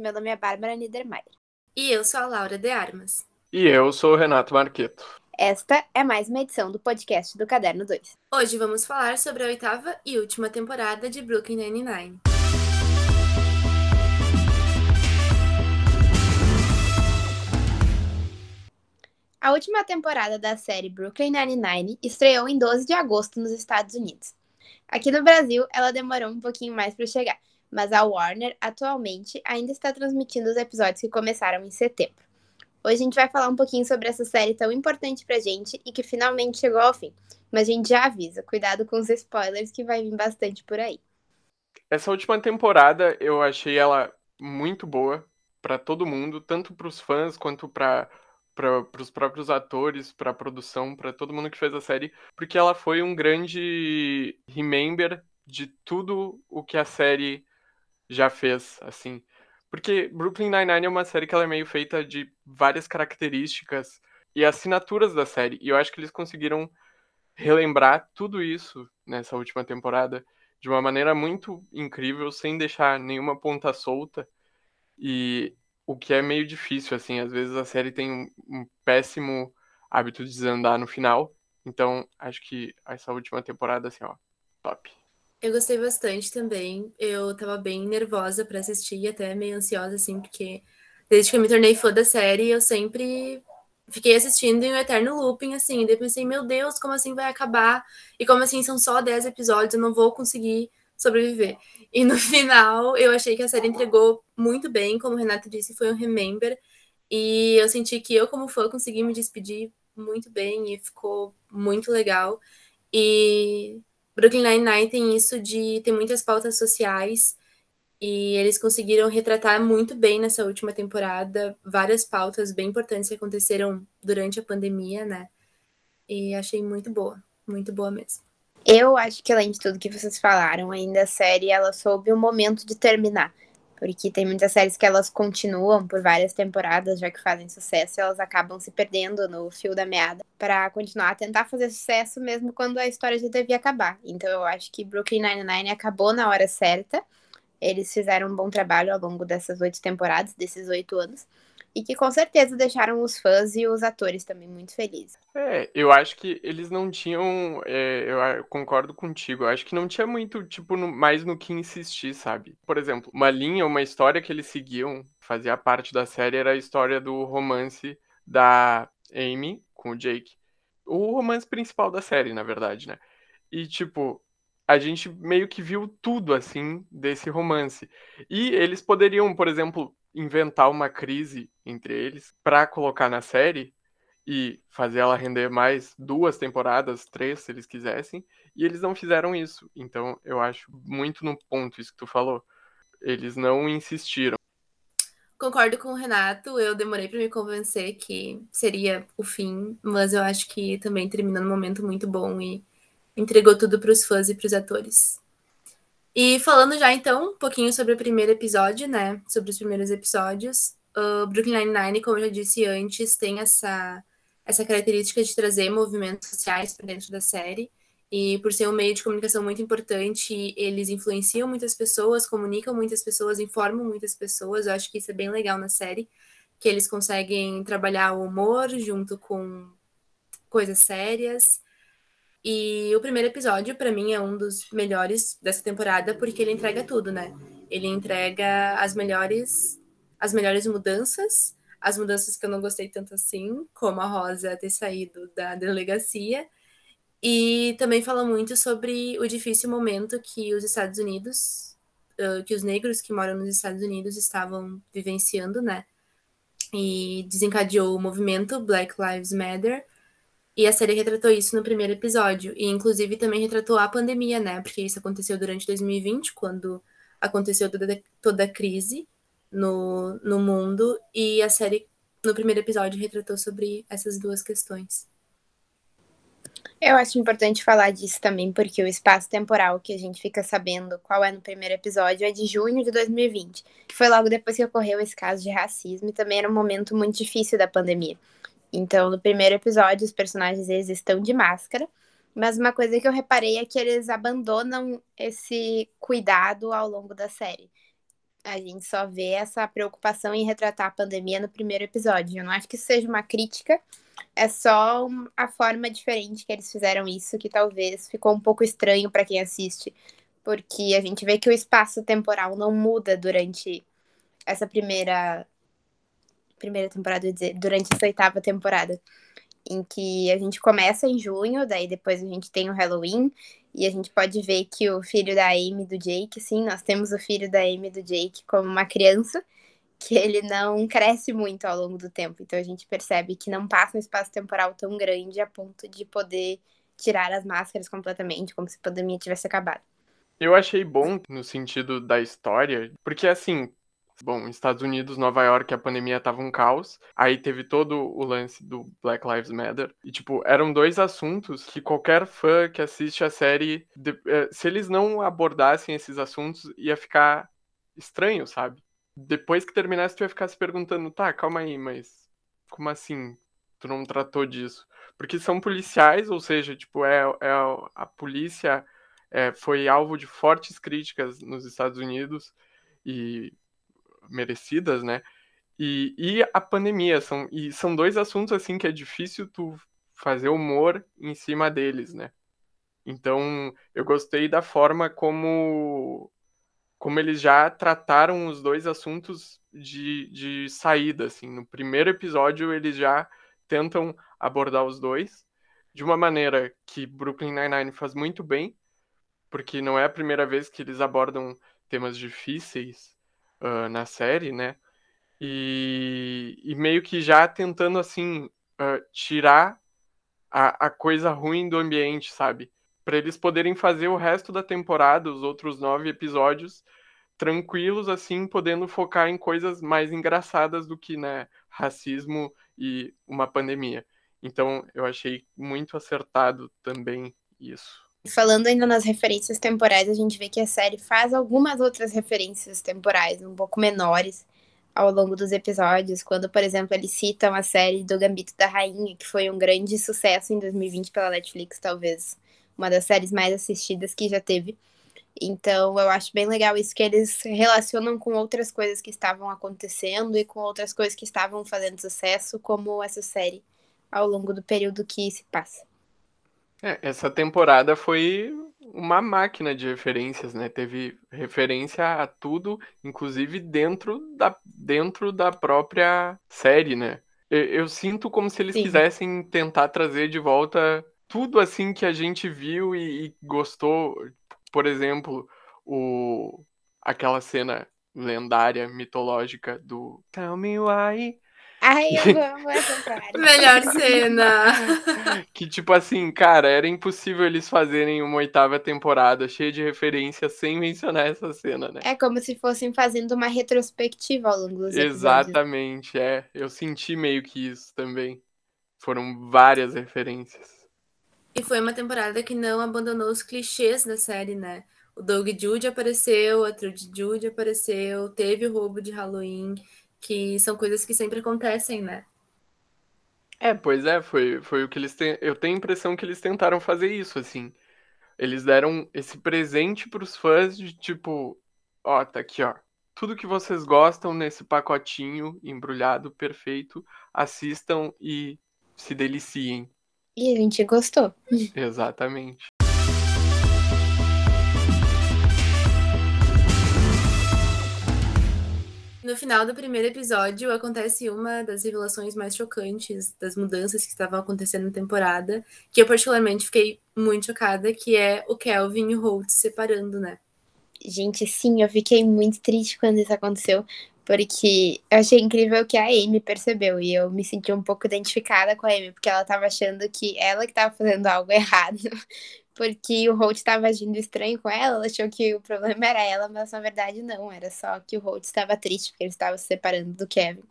Meu nome é Bárbara Niedermayer. E eu sou a Laura de Armas. E eu sou o Renato Marqueto. Esta é mais uma edição do podcast do Caderno 2. Hoje vamos falar sobre a oitava e última temporada de Brooklyn Nine-Nine. A última temporada da série Brooklyn Nine-Nine estreou em 12 de agosto nos Estados Unidos. Aqui no Brasil, ela demorou um pouquinho mais para chegar, mas a Warner atualmente ainda está transmitindo os episódios que começaram em setembro. Hoje a gente vai falar um pouquinho sobre essa série tão importante pra gente e que finalmente chegou ao fim. Mas a gente já avisa, cuidado com os spoilers que vai vir bastante por aí. Essa última temporada eu achei ela muito boa para todo mundo, tanto para os fãs quanto para para os próprios atores, para a produção, para todo mundo que fez a série, porque ela foi um grande remember de tudo o que a série já fez, assim. Porque Brooklyn Nine-Nine é uma série que ela é meio feita de várias características e assinaturas da série. E eu acho que eles conseguiram relembrar tudo isso nessa última temporada de uma maneira muito incrível, sem deixar nenhuma ponta solta. E o que é meio difícil, assim, às vezes a série tem um, um péssimo hábito de desandar no final. Então, acho que essa última temporada, assim, ó, top. Eu gostei bastante também. Eu tava bem nervosa para assistir, até meio ansiosa, assim, porque desde que eu me tornei fã da série, eu sempre fiquei assistindo em um eterno looping, assim. Daí pensei, meu Deus, como assim vai acabar? E como assim são só 10 episódios, eu não vou conseguir sobreviver. E no final, eu achei que a série entregou muito bem, como o Renato disse, foi um remember. E eu senti que eu, como fã, consegui me despedir muito bem e ficou muito legal. E Brooklyn Nine-Nine tem isso de ter muitas pautas sociais e eles conseguiram retratar muito bem nessa última temporada várias pautas bem importantes que aconteceram durante a pandemia, né? E achei muito boa, muito boa mesmo. Eu acho que além de tudo que vocês falaram, ainda a série ela soube o momento de terminar. Porque tem muitas séries que elas continuam por várias temporadas, já que fazem sucesso, elas acabam se perdendo no fio da meada para continuar a tentar fazer sucesso mesmo quando a história já devia acabar. Então eu acho que Brooklyn Nine-Nine acabou na hora certa. Eles fizeram um bom trabalho ao longo dessas oito temporadas, desses oito anos e que com certeza deixaram os fãs e os atores também muito felizes. É, eu acho que eles não tinham. É, eu concordo contigo. Eu acho que não tinha muito, tipo, no, mais no que insistir, sabe? Por exemplo, uma linha, uma história que eles seguiam, fazia parte da série, era a história do romance da Amy com o Jake. O romance principal da série, na verdade, né? E, tipo, a gente meio que viu tudo, assim, desse romance. E eles poderiam, por exemplo, inventar uma crise entre eles para colocar na série e fazer ela render mais duas temporadas, três, se eles quisessem, e eles não fizeram isso. Então, eu acho muito no ponto isso que tu falou. Eles não insistiram. Concordo com o Renato, eu demorei para me convencer que seria o fim, mas eu acho que também terminou num momento muito bom e entregou tudo para os fãs e para os atores. E falando já então um pouquinho sobre o primeiro episódio, né? Sobre os primeiros episódios. O Brooklyn Nine-Nine, como eu já disse antes, tem essa, essa característica de trazer movimentos sociais para dentro da série. E por ser um meio de comunicação muito importante, eles influenciam muitas pessoas, comunicam muitas pessoas, informam muitas pessoas. Eu acho que isso é bem legal na série, que eles conseguem trabalhar o humor junto com coisas sérias. E o primeiro episódio, para mim, é um dos melhores dessa temporada, porque ele entrega tudo, né? Ele entrega as melhores, as melhores mudanças, as mudanças que eu não gostei tanto assim, como a Rosa ter saído da delegacia. E também fala muito sobre o difícil momento que os Estados Unidos, que os negros que moram nos Estados Unidos estavam vivenciando, né? E desencadeou o movimento Black Lives Matter, e a série retratou isso no primeiro episódio. E, inclusive, também retratou a pandemia, né? Porque isso aconteceu durante 2020, quando aconteceu toda, toda a crise no, no mundo. E a série, no primeiro episódio, retratou sobre essas duas questões. Eu acho importante falar disso também, porque o espaço temporal que a gente fica sabendo qual é no primeiro episódio é de junho de 2020, que foi logo depois que ocorreu esse caso de racismo e também era um momento muito difícil da pandemia. Então, no primeiro episódio, os personagens eles estão de máscara, mas uma coisa que eu reparei é que eles abandonam esse cuidado ao longo da série. A gente só vê essa preocupação em retratar a pandemia no primeiro episódio. Eu não acho que isso seja uma crítica, é só a forma diferente que eles fizeram isso, que talvez ficou um pouco estranho para quem assiste, porque a gente vê que o espaço temporal não muda durante essa primeira primeira temporada, dizer, durante essa oitava temporada, em que a gente começa em junho, daí depois a gente tem o Halloween, e a gente pode ver que o filho da Amy do Jake, sim, nós temos o filho da Amy do Jake como uma criança, que ele não cresce muito ao longo do tempo. Então a gente percebe que não passa um espaço temporal tão grande a ponto de poder tirar as máscaras completamente, como se a pandemia tivesse acabado. Eu achei bom no sentido da história, porque assim, bom, Estados Unidos, Nova York, a pandemia tava um caos. Aí teve todo o lance do Black Lives Matter. E, tipo, eram dois assuntos que qualquer fã que assiste a série, eh, se eles não abordassem esses assuntos, ia ficar estranho, sabe? Depois que terminasse, tu ia ficar se perguntando, tá, calma aí, mas como assim? Tu não tratou disso? Porque são policiais, ou seja, tipo, é, é a polícia é, foi alvo de fortes críticas nos Estados Unidos e merecidas, né? E, e a pandemia são e são dois assuntos assim que é difícil tu fazer humor em cima deles, né? Então eu gostei da forma como como eles já trataram os dois assuntos de, de saída, assim. No primeiro episódio eles já tentam abordar os dois de uma maneira que Brooklyn Nine-Nine faz muito bem, porque não é a primeira vez que eles abordam temas difíceis uh, na série, né? E, e, meio que já tentando, assim, uh, tirar a, a coisa ruim do ambiente, sabe? Para eles poderem fazer o resto da temporada, os outros nove episódios, tranquilos, assim, podendo focar em coisas mais engraçadas do que, né, racismo e uma pandemia. Então, eu achei muito acertado também isso. Falando ainda nas referências temporais, a gente vê que a série faz algumas outras referências temporais, um pouco menores, ao longo dos episódios. Quando, por exemplo, eles citam a série do Gambito da Rainha, que foi um grande sucesso em 2020 pela Netflix, talvez uma das séries mais assistidas que já teve. Então, eu acho bem legal isso que eles relacionam com outras coisas que estavam acontecendo e com outras coisas que estavam fazendo sucesso, como essa série, ao longo do período que se passa. É, essa temporada foi uma máquina de referências, né? Teve referência a tudo, inclusive dentro da, dentro da própria série, né? Eu, eu sinto como se eles Sim. quisessem tentar trazer de volta tudo assim que a gente viu e, e gostou. Por exemplo, o aquela cena lendária, mitológica do Tell Me Why Ai, eu amo essa. Melhor cena. que, tipo assim, cara, era impossível eles fazerem uma oitava temporada cheia de referências sem mencionar essa cena, né? É como se fossem fazendo uma retrospectiva ao longo dos episódios. Exatamente, é. Eu senti meio que isso também. Foram várias referências. E foi uma temporada que não abandonou os clichês da série, né? O Doug Jude apareceu, a Trudy Jude apareceu, teve o roubo de Halloween que são coisas que sempre acontecem, né? É, pois é, foi, foi o que eles têm. Eu tenho a impressão que eles tentaram fazer isso, assim. Eles deram esse presente pros fãs de tipo, ó, tá aqui, ó. Tudo que vocês gostam nesse pacotinho embrulhado perfeito, assistam e se deliciem. E a gente gostou. Exatamente. No final do primeiro episódio, acontece uma das revelações mais chocantes das mudanças que estavam acontecendo na temporada, que eu particularmente fiquei muito chocada, que é o Kelvin e o Holt se separando, né? Gente, sim, eu fiquei muito triste quando isso aconteceu, porque eu achei incrível que a Amy percebeu, e eu me senti um pouco identificada com a Amy, porque ela tava achando que ela que tava fazendo algo errado, porque o Holt estava agindo estranho com ela, ela achou que o problema era ela, mas na verdade não, era só que o Holt estava triste porque ele estava se separando do Kevin.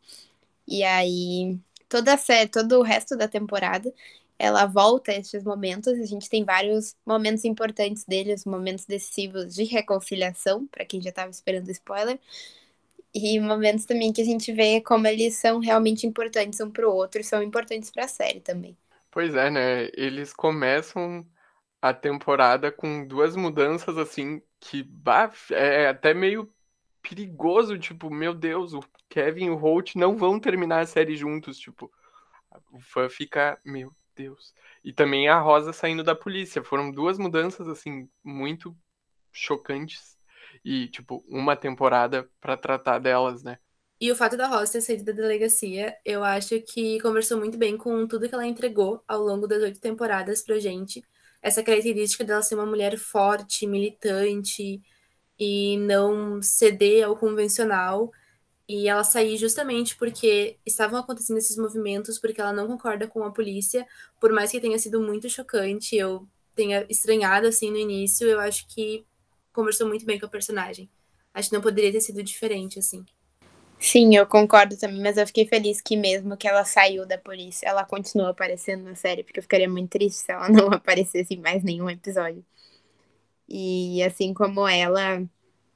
E aí, toda a série, todo o resto da temporada, ela volta a esses momentos, a gente tem vários momentos importantes deles, momentos decisivos de reconciliação, para quem já estava esperando spoiler, e momentos também que a gente vê como eles são realmente importantes um para o outro e são importantes para a série também. Pois é, né? Eles começam a temporada com duas mudanças assim que bah, é até meio perigoso, tipo, meu Deus, o Kevin e o Holt não vão terminar a série juntos, tipo, o fã fica, meu Deus. E também a Rosa saindo da polícia, foram duas mudanças assim muito chocantes e tipo uma temporada para tratar delas, né? E o fato da Rosa ter saído da delegacia, eu acho que conversou muito bem com tudo que ela entregou ao longo das oito temporadas pra gente. Essa característica dela ser uma mulher forte, militante e não ceder ao convencional. E ela sair justamente porque estavam acontecendo esses movimentos, porque ela não concorda com a polícia, por mais que tenha sido muito chocante, eu tenha estranhado assim no início, eu acho que conversou muito bem com a personagem. Acho que não poderia ter sido diferente, assim. Sim, eu concordo também, mas eu fiquei feliz que mesmo que ela saiu da polícia, ela continua aparecendo na série, porque eu ficaria muito triste se ela não aparecesse em mais nenhum episódio. E assim como ela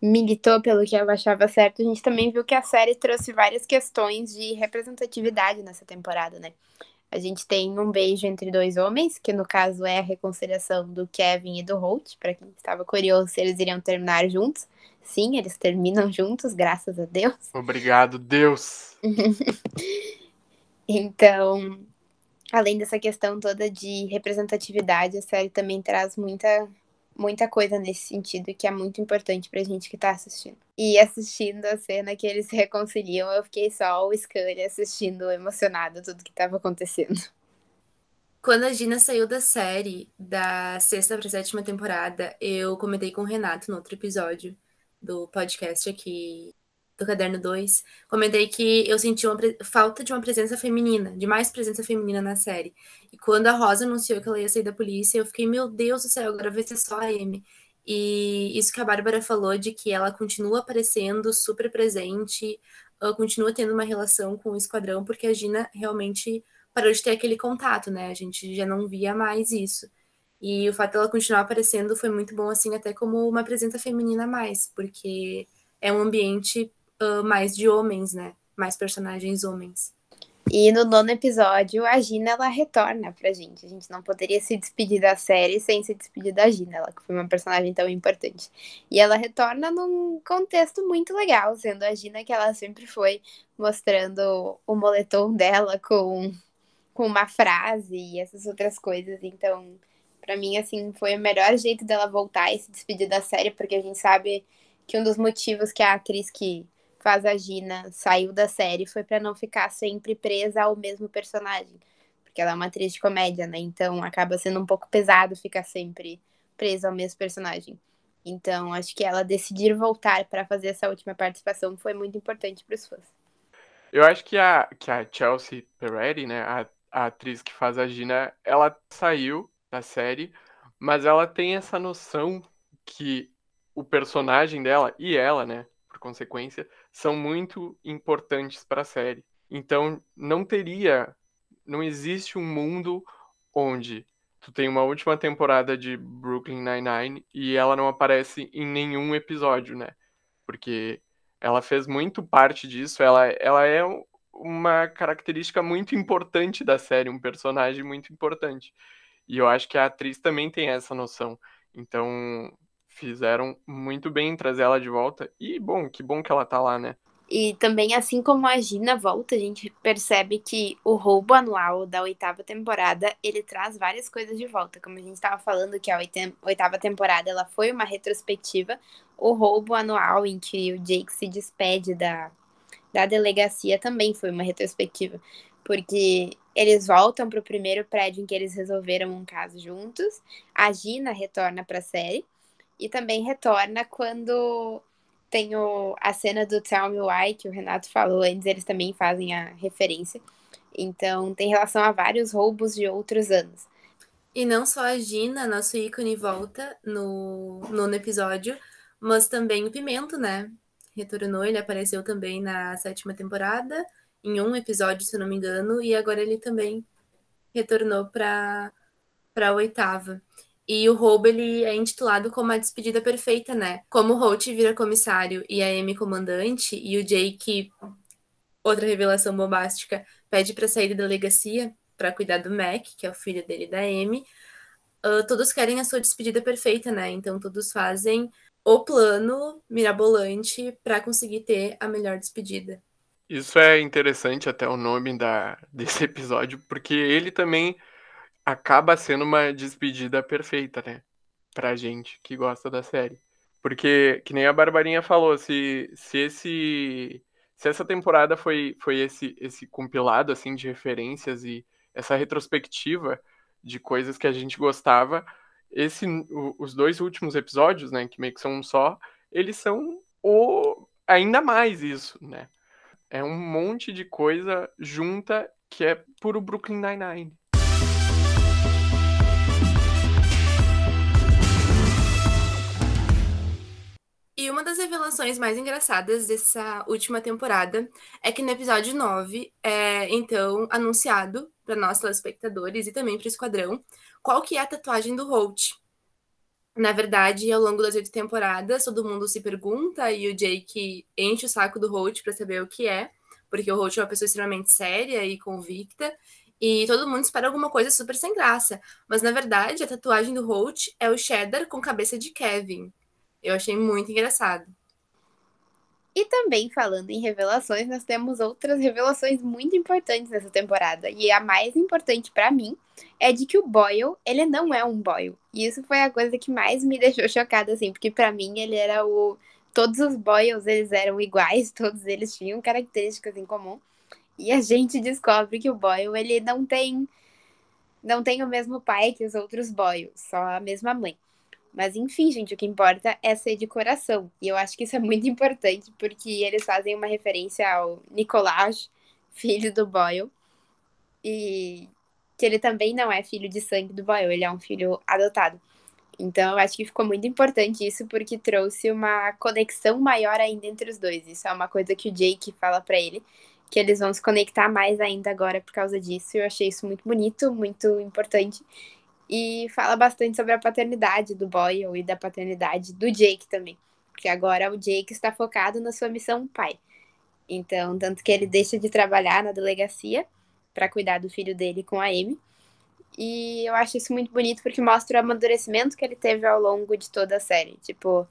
militou pelo que ela achava certo, a gente também viu que a série trouxe várias questões de representatividade nessa temporada, né? A gente tem um beijo entre dois homens, que no caso é a reconciliação do Kevin e do Holt, para quem estava curioso se eles iriam terminar juntos. Sim, eles terminam juntos, graças a Deus. Obrigado, Deus. então, além dessa questão toda de representatividade, a série também traz muita muita coisa nesse sentido que é muito importante pra gente que tá assistindo. E assistindo a cena que eles se reconciliam, eu fiquei só o Scully assistindo emocionado tudo que tava acontecendo. Quando a Gina saiu da série, da sexta pra sétima temporada, eu comentei com o Renato no outro episódio do podcast aqui do Caderno 2, comentei que eu senti uma falta de uma presença feminina, de mais presença feminina na série. E quando a Rosa anunciou que ela ia sair da polícia, eu fiquei, meu Deus do céu, agora vai ser só a Amy. E isso que a Bárbara falou de que ela continua aparecendo super presente, continua tendo uma relação com o esquadrão, porque a Gina realmente parou de ter aquele contato, né? A gente já não via mais isso. E o fato dela continuar aparecendo foi muito bom, assim, até como uma presença feminina a mais, porque é um ambiente mais de homens, né? Mais personagens homens. E no nono episódio, a Gina ela retorna pra gente. A gente não poderia se despedir da série sem se despedir da Gina, ela que foi uma personagem tão importante. E ela retorna num contexto muito legal, sendo a Gina que ela sempre foi, mostrando o moletom dela com, com uma frase e essas outras coisas. Então, para mim, assim, foi o melhor jeito dela voltar e se despedir da série, porque a gente sabe que um dos motivos que a atriz que faz a Gina saiu da série foi para não ficar sempre presa ao mesmo personagem. Porque ela é uma atriz de comédia, né? Então acaba sendo um pouco pesado ficar sempre presa ao mesmo personagem. Então acho que ela decidir voltar para fazer essa última participação foi muito importante para os fãs. Eu acho que a, que a Chelsea Peretti, né, a, a atriz que faz a Gina, ela saiu da série, mas ela tem essa noção que o personagem dela e ela, né, por consequência, são muito importantes para a série. Então, não teria, não existe um mundo onde tu tem uma última temporada de Brooklyn Nine-Nine e ela não aparece em nenhum episódio, né? Porque ela fez muito parte disso, ela, ela é uma característica muito importante da série, um personagem muito importante. E eu acho que a atriz também tem essa noção. Então, fizeram muito bem em trazer ela de volta. E, bom, que bom que ela tá lá, né? E também, assim como a Gina volta, a gente percebe que o roubo anual da oitava temporada, ele traz várias coisas de volta. Como a gente estava falando que a oitava temporada, ela foi uma retrospectiva. O roubo anual em que o Jake se despede da, da delegacia também foi uma retrospectiva. Porque eles voltam para o primeiro prédio em que eles resolveram um caso juntos. A Gina retorna para a série e também retorna quando tem o, a cena do Tell Me Why, que o Renato falou antes, eles também fazem a referência. Então tem relação a vários roubos de outros anos. E não só a Gina, nosso ícone, volta no nono episódio, mas também o Pimento, né? Retornou, ele apareceu também na sétima temporada em um episódio, se não me engano, e agora ele também retornou para para a oitava. E o roubo ele é intitulado como a despedida perfeita, né? Como Holt vira comissário e a Amy comandante e o Jake, outra revelação bombástica, pede para sair da delegacia para cuidar do Mac, que é o filho dele da Amy. Uh, todos querem a sua despedida perfeita, né? Então todos fazem o plano mirabolante para conseguir ter a melhor despedida. Isso é interessante até o nome da, desse episódio, porque ele também acaba sendo uma despedida perfeita, né? Pra gente que gosta da série. Porque, que nem a Barbarinha falou, se, se esse. Se essa temporada foi, foi esse, esse compilado assim de referências e essa retrospectiva de coisas que a gente gostava, esse, o, os dois últimos episódios, né, que meio que são um só, eles são o ainda mais isso, né? É um monte de coisa junta que é puro Brooklyn Nine-Nine. E uma das revelações mais engraçadas dessa última temporada é que no episódio 9 é então anunciado para nós telespectadores e também para o esquadrão qual que é a tatuagem do Holt. Na verdade, ao longo das oito temporadas, todo mundo se pergunta e o Jake enche o saco do Holt para saber o que é, porque o Holt é uma pessoa extremamente séria e convicta, e todo mundo espera alguma coisa super sem graça. Mas na verdade, a tatuagem do Holt é o cheddar com cabeça de Kevin. Eu achei muito engraçado. E também falando em revelações, nós temos outras revelações muito importantes nessa temporada. E a mais importante para mim é de que o Boyle, ele não é um Boyle. E isso foi a coisa que mais me deixou chocada assim, porque para mim ele era o todos os Boyles, eles eram iguais, todos eles tinham características em comum. E a gente descobre que o Boyle, ele não tem não tem o mesmo pai que os outros Boyles, só a mesma mãe. Mas enfim, gente, o que importa é ser de coração. E eu acho que isso é muito importante, porque eles fazem uma referência ao Nicolás, filho do Boyle. E que ele também não é filho de sangue do Boyle, ele é um filho adotado. Então eu acho que ficou muito importante isso, porque trouxe uma conexão maior ainda entre os dois. Isso é uma coisa que o Jake fala para ele, que eles vão se conectar mais ainda agora por causa disso. Eu achei isso muito bonito, muito importante e fala bastante sobre a paternidade do Boyle e da paternidade do Jake também. Porque agora o Jake está focado na sua missão pai. Então, tanto que ele deixa de trabalhar na delegacia para cuidar do filho dele com a Amy. E eu acho isso muito bonito porque mostra o amadurecimento que ele teve ao longo de toda a série. Tipo,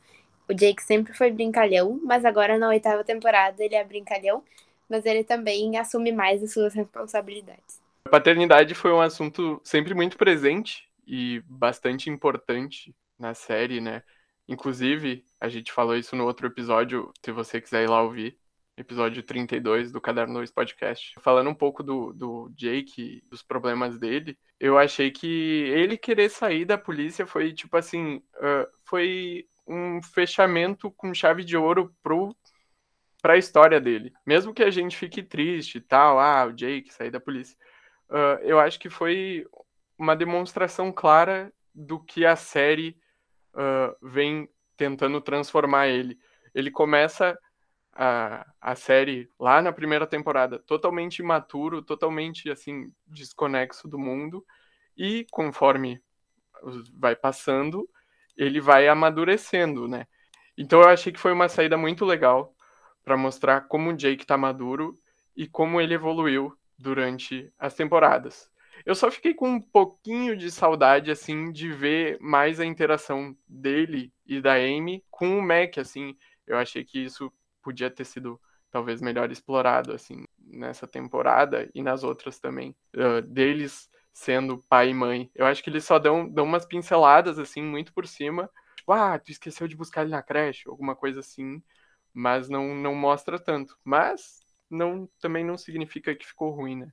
o Jake sempre foi brincalhão, mas agora na oitava temporada ele é brincalhão, mas ele também assume mais as suas responsabilidades. A paternidade foi um assunto sempre muito presente e bastante importante na série, né? Inclusive, a gente falou isso no outro episódio, se você quiser ir lá ouvir, episódio 32 do Caderno 2 Podcast. Falando um pouco do, do Jake, dos problemas dele, eu achei que ele querer sair da polícia foi, tipo assim, uh, foi um fechamento com chave de ouro pro para a história dele. Mesmo que a gente fique triste e tal, ah, o Jake sair da polícia. Uh, eu acho que foi uma demonstração clara do que a série uh, vem tentando transformar ele. Ele começa a, a série lá na primeira temporada totalmente imaturo, totalmente assim desconexo do mundo e conforme vai passando, ele vai amadurecendo, né? Então eu achei que foi uma saída muito legal para mostrar como o Jake tá maduro e como ele evoluiu durante as temporadas. Eu só fiquei com um pouquinho de saudade, assim, de ver mais a interação dele e da Amy com o Mac, assim. Eu achei que isso podia ter sido talvez melhor explorado, assim, nessa temporada e nas outras também. Uh, deles sendo pai e mãe. Eu acho que eles só dão, dão umas pinceladas, assim, muito por cima. Ah, tu esqueceu de buscar ele na creche, alguma coisa assim. Mas não, não mostra tanto. Mas não também não significa que ficou ruim, né?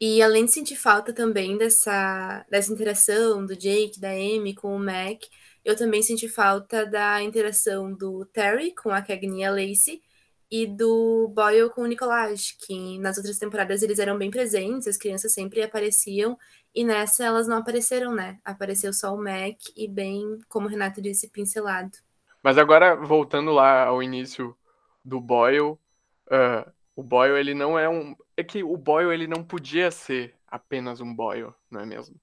E além de sentir falta também dessa, dessa interação do Jake, da Amy com o Mac, eu também senti falta da interação do Terry com a Cagney e Lacey e do Boyle com o Nicolás, que nas outras temporadas eles eram bem presentes, as crianças sempre apareciam, e nessa elas não apareceram, né? Apareceu só o Mac e bem, como o Renato disse, pincelado. Mas agora, voltando lá ao início do Boyle, uh, o Boyle ele não é um é que o Boyle ele não podia ser apenas um Boyle, não é mesmo?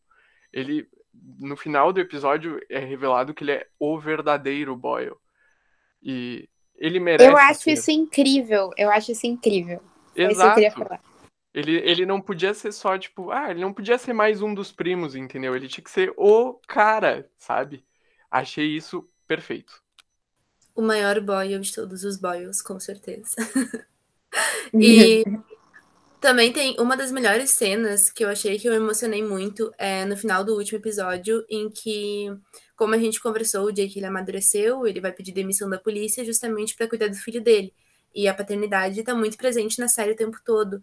Ele no final do episódio é revelado que ele é o verdadeiro Boyle. E ele merece. Eu acho ser. isso incrível. Eu acho isso incrível. Exato. Isso ele, ele não podia ser só, tipo, ah, ele não podia ser mais um dos primos, entendeu? Ele tinha que ser o cara, sabe? Achei isso perfeito. O maior Boyle de todos os Boyles, com certeza. e também tem uma das melhores cenas que eu achei que eu emocionei muito é no final do último episódio, em que, como a gente conversou, o Jake ele amadureceu, ele vai pedir demissão da polícia justamente para cuidar do filho dele. E a paternidade está muito presente na série o tempo todo.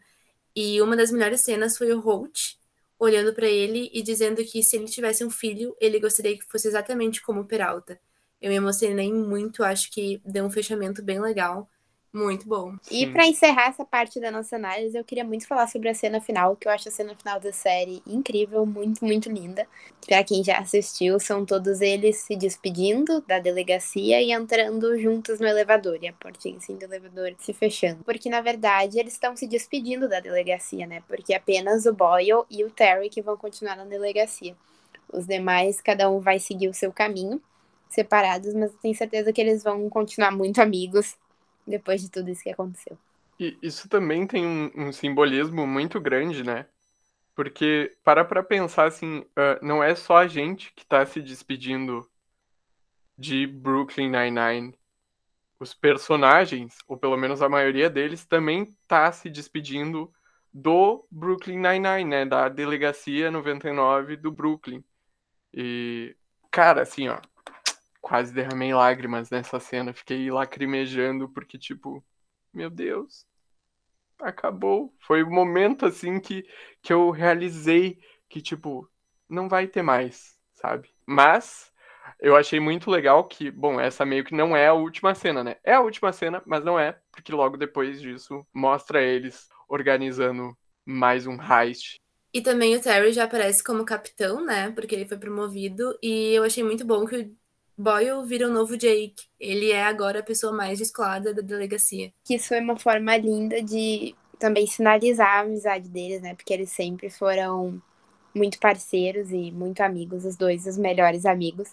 E uma das melhores cenas foi o Holt olhando para ele e dizendo que se ele tivesse um filho, ele gostaria que fosse exatamente como o Peralta. Eu me emocionei muito, acho que deu um fechamento bem legal. Muito bom. E para encerrar essa parte da nossa análise, eu queria muito falar sobre a cena final, que eu acho a cena final da série incrível, muito, muito linda. Para quem já assistiu, são todos eles se despedindo da delegacia e entrando juntos no elevador, e a portinha assim do elevador se fechando. Porque na verdade eles estão se despedindo da delegacia, né? Porque apenas o Boyle e o Terry que vão continuar na delegacia. Os demais, cada um vai seguir o seu caminho, separados, mas eu tenho certeza que eles vão continuar muito amigos depois de tudo isso que aconteceu. E isso também tem um, um simbolismo muito grande, né? Porque, para pra pensar assim, uh, não é só a gente que tá se despedindo de Brooklyn Nine-Nine. Os personagens, ou pelo menos a maioria deles, também tá se despedindo do Brooklyn Nine-Nine, né? Da delegacia 99 do Brooklyn. E, cara, assim, ó, quase derramei lágrimas nessa cena. Fiquei lacrimejando porque, tipo, meu Deus, acabou. Foi o momento, assim, que, que eu realizei que, tipo, não vai ter mais, sabe? Mas eu achei muito legal que, bom, essa meio que não é a última cena, né? É a última cena, mas não é, porque logo depois disso mostra eles organizando mais um heist. E também o Terry já aparece como capitão, né? Porque ele foi promovido. E eu achei muito bom que o Boyle vira o novo Jake. Ele é agora a pessoa mais descolada da delegacia. Que isso foi uma forma linda de também sinalizar a amizade deles, né? Porque eles sempre foram muito parceiros e muito amigos, os dois os melhores amigos.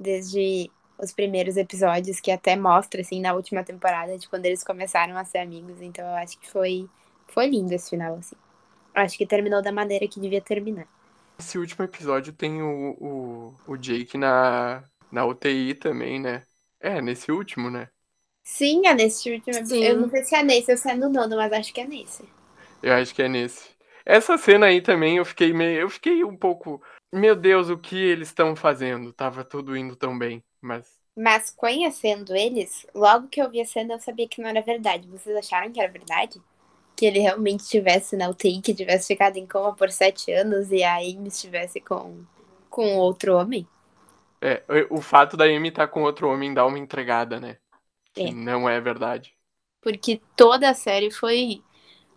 Desde os primeiros episódios, que até mostra, assim, na última temporada, de quando eles começaram a ser amigos. Então eu acho que foi, foi lindo esse final, assim. Eu acho que terminou da maneira que devia terminar. Esse último episódio tem o, o, o Jake na, na UTI também, né? É, nesse último, né? Sim, é nesse último. Sim. Eu não sei se é nesse ou se é no nono, mas acho que é nesse. Eu acho que é nesse. Essa cena aí também eu fiquei meio. Eu fiquei um pouco. Meu Deus, o que eles estão fazendo? Tava tudo indo tão bem, mas. Mas conhecendo eles, logo que eu vi a cena eu sabia que não era verdade. Vocês acharam que era verdade? Que ele realmente estivesse na UTI, que tivesse ficado em coma por sete anos e a Amy estivesse com, com outro homem? É, o fato da Amy estar tá com outro homem dá uma entregada, né? Que não é verdade. Porque toda a série foi,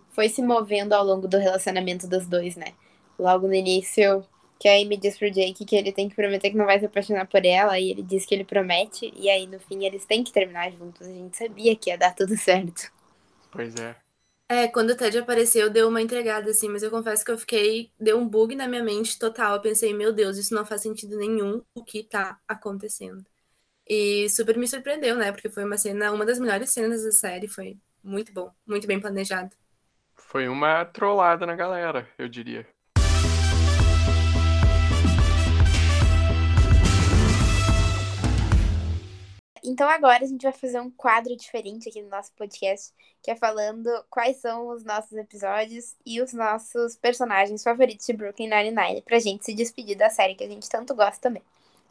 foi se movendo ao longo do relacionamento dos dois, né? Logo no início, que a Amy diz pro Jake que ele tem que prometer que não vai se apaixonar por ela, e ele diz que ele promete, e aí no fim eles têm que terminar juntos. A gente sabia que ia dar tudo certo. Pois é. É, quando o Ted apareceu, deu uma entregada, assim, mas eu confesso que eu fiquei. Deu um bug na minha mente total. Eu pensei, meu Deus, isso não faz sentido nenhum o que tá acontecendo. E super me surpreendeu, né? Porque foi uma cena, uma das melhores cenas da série. Foi muito bom, muito bem planejado. Foi uma trollada na galera, eu diria. Então agora a gente vai fazer um quadro diferente aqui no nosso podcast, que é falando quais são os nossos episódios e os nossos personagens favoritos de Brooklyn Nine-Nine, pra gente se despedir da série que a gente tanto gosta também.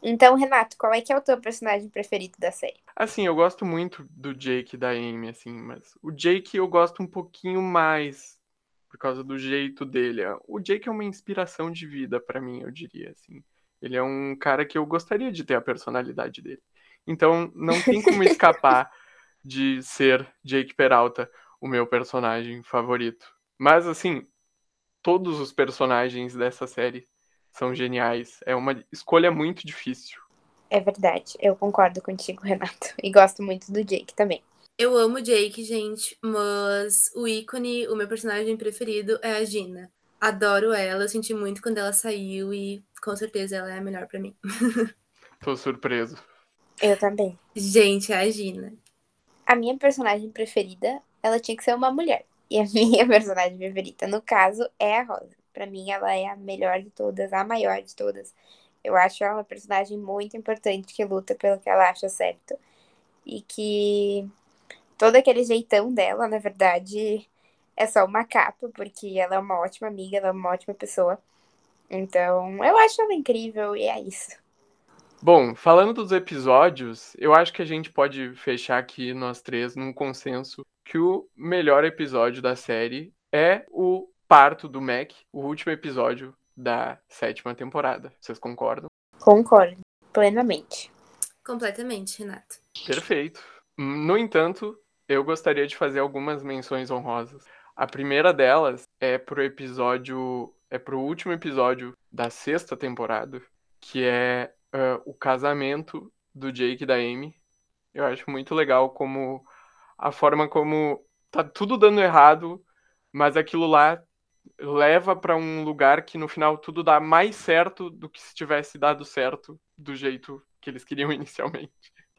Então, Renato, qual é que é o teu personagem preferido da série? Assim, eu gosto muito do Jake e da Amy, assim, mas o Jake eu gosto um pouquinho mais por causa do jeito dele. O Jake é uma inspiração de vida para mim, eu diria, assim. Ele é um cara que eu gostaria de ter a personalidade dele. Então não tem como escapar de ser Jake Peralta o meu personagem favorito. Mas assim, todos os personagens dessa série são geniais. É uma escolha muito difícil. É verdade, eu concordo contigo, Renato. E gosto muito do Jake também. Eu amo Jake, gente, mas o ícone, o meu personagem preferido é a Gina. Adoro ela, eu senti muito quando ela saiu e com certeza ela é a melhor para mim. Tô surpreso. Eu também. Gente, a Gina. A minha personagem preferida, ela tinha que ser uma mulher. E a minha personagem preferida, no caso, é a Rosa. Para mim, ela é a melhor de todas, a maior de todas. Eu acho ela uma personagem muito importante que luta pelo que ela acha certo. e que todo aquele jeitão dela, na verdade, é só uma capa, porque ela é uma ótima amiga, ela é uma ótima pessoa. Então, eu acho ela incrível e é isso. Bom, falando dos episódios, eu acho que a gente pode fechar aqui nós três num consenso que o melhor episódio da série é o parto do Mac, o último episódio da sétima temporada. Vocês concordam? Concordo, plenamente. Completamente, Renato. Perfeito. No entanto, eu gostaria de fazer algumas menções honrosas. A primeira delas é pro episódio, é pro último episódio da sexta temporada, que é uh, o casamento do Jake e da Amy. Eu acho muito legal como a forma como tá tudo dando errado, mas aquilo lá leva para um lugar que no final tudo dá mais certo do que se tivesse dado certo do jeito que eles queriam inicialmente.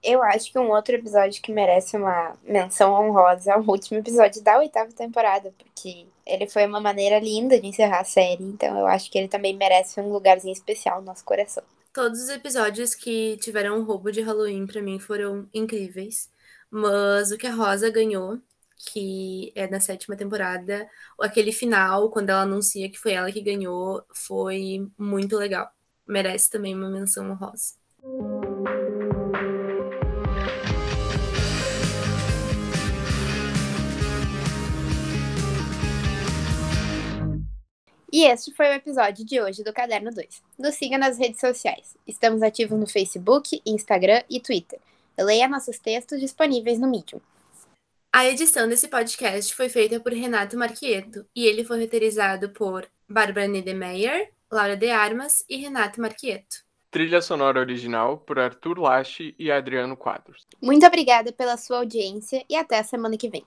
Eu acho que um outro episódio que merece uma menção honrosa é o último episódio da oitava temporada, porque ele foi uma maneira linda de encerrar a série, então eu acho que ele também merece um lugarzinho especial no nosso coração. Todos os episódios que tiveram roubo de Halloween para mim foram incríveis, mas o que a Rosa ganhou, que é na sétima temporada, aquele final, quando ela anuncia que foi ela que ganhou, foi muito legal. Merece também uma menção honrosa. E este foi o episódio de hoje do Caderno 2. Nos siga nas redes sociais. Estamos ativos no Facebook, Instagram e Twitter. Leia nossos textos disponíveis no Medium. A edição desse podcast foi feita por Renato Marquieto e ele foi roteirizado por Bárbara Nedemeyer, Laura de Armas e Renato Marquieto. Trilha sonora original por Arthur Lache e Adriano Quadros. Muito obrigada pela sua audiência e até a semana que vem.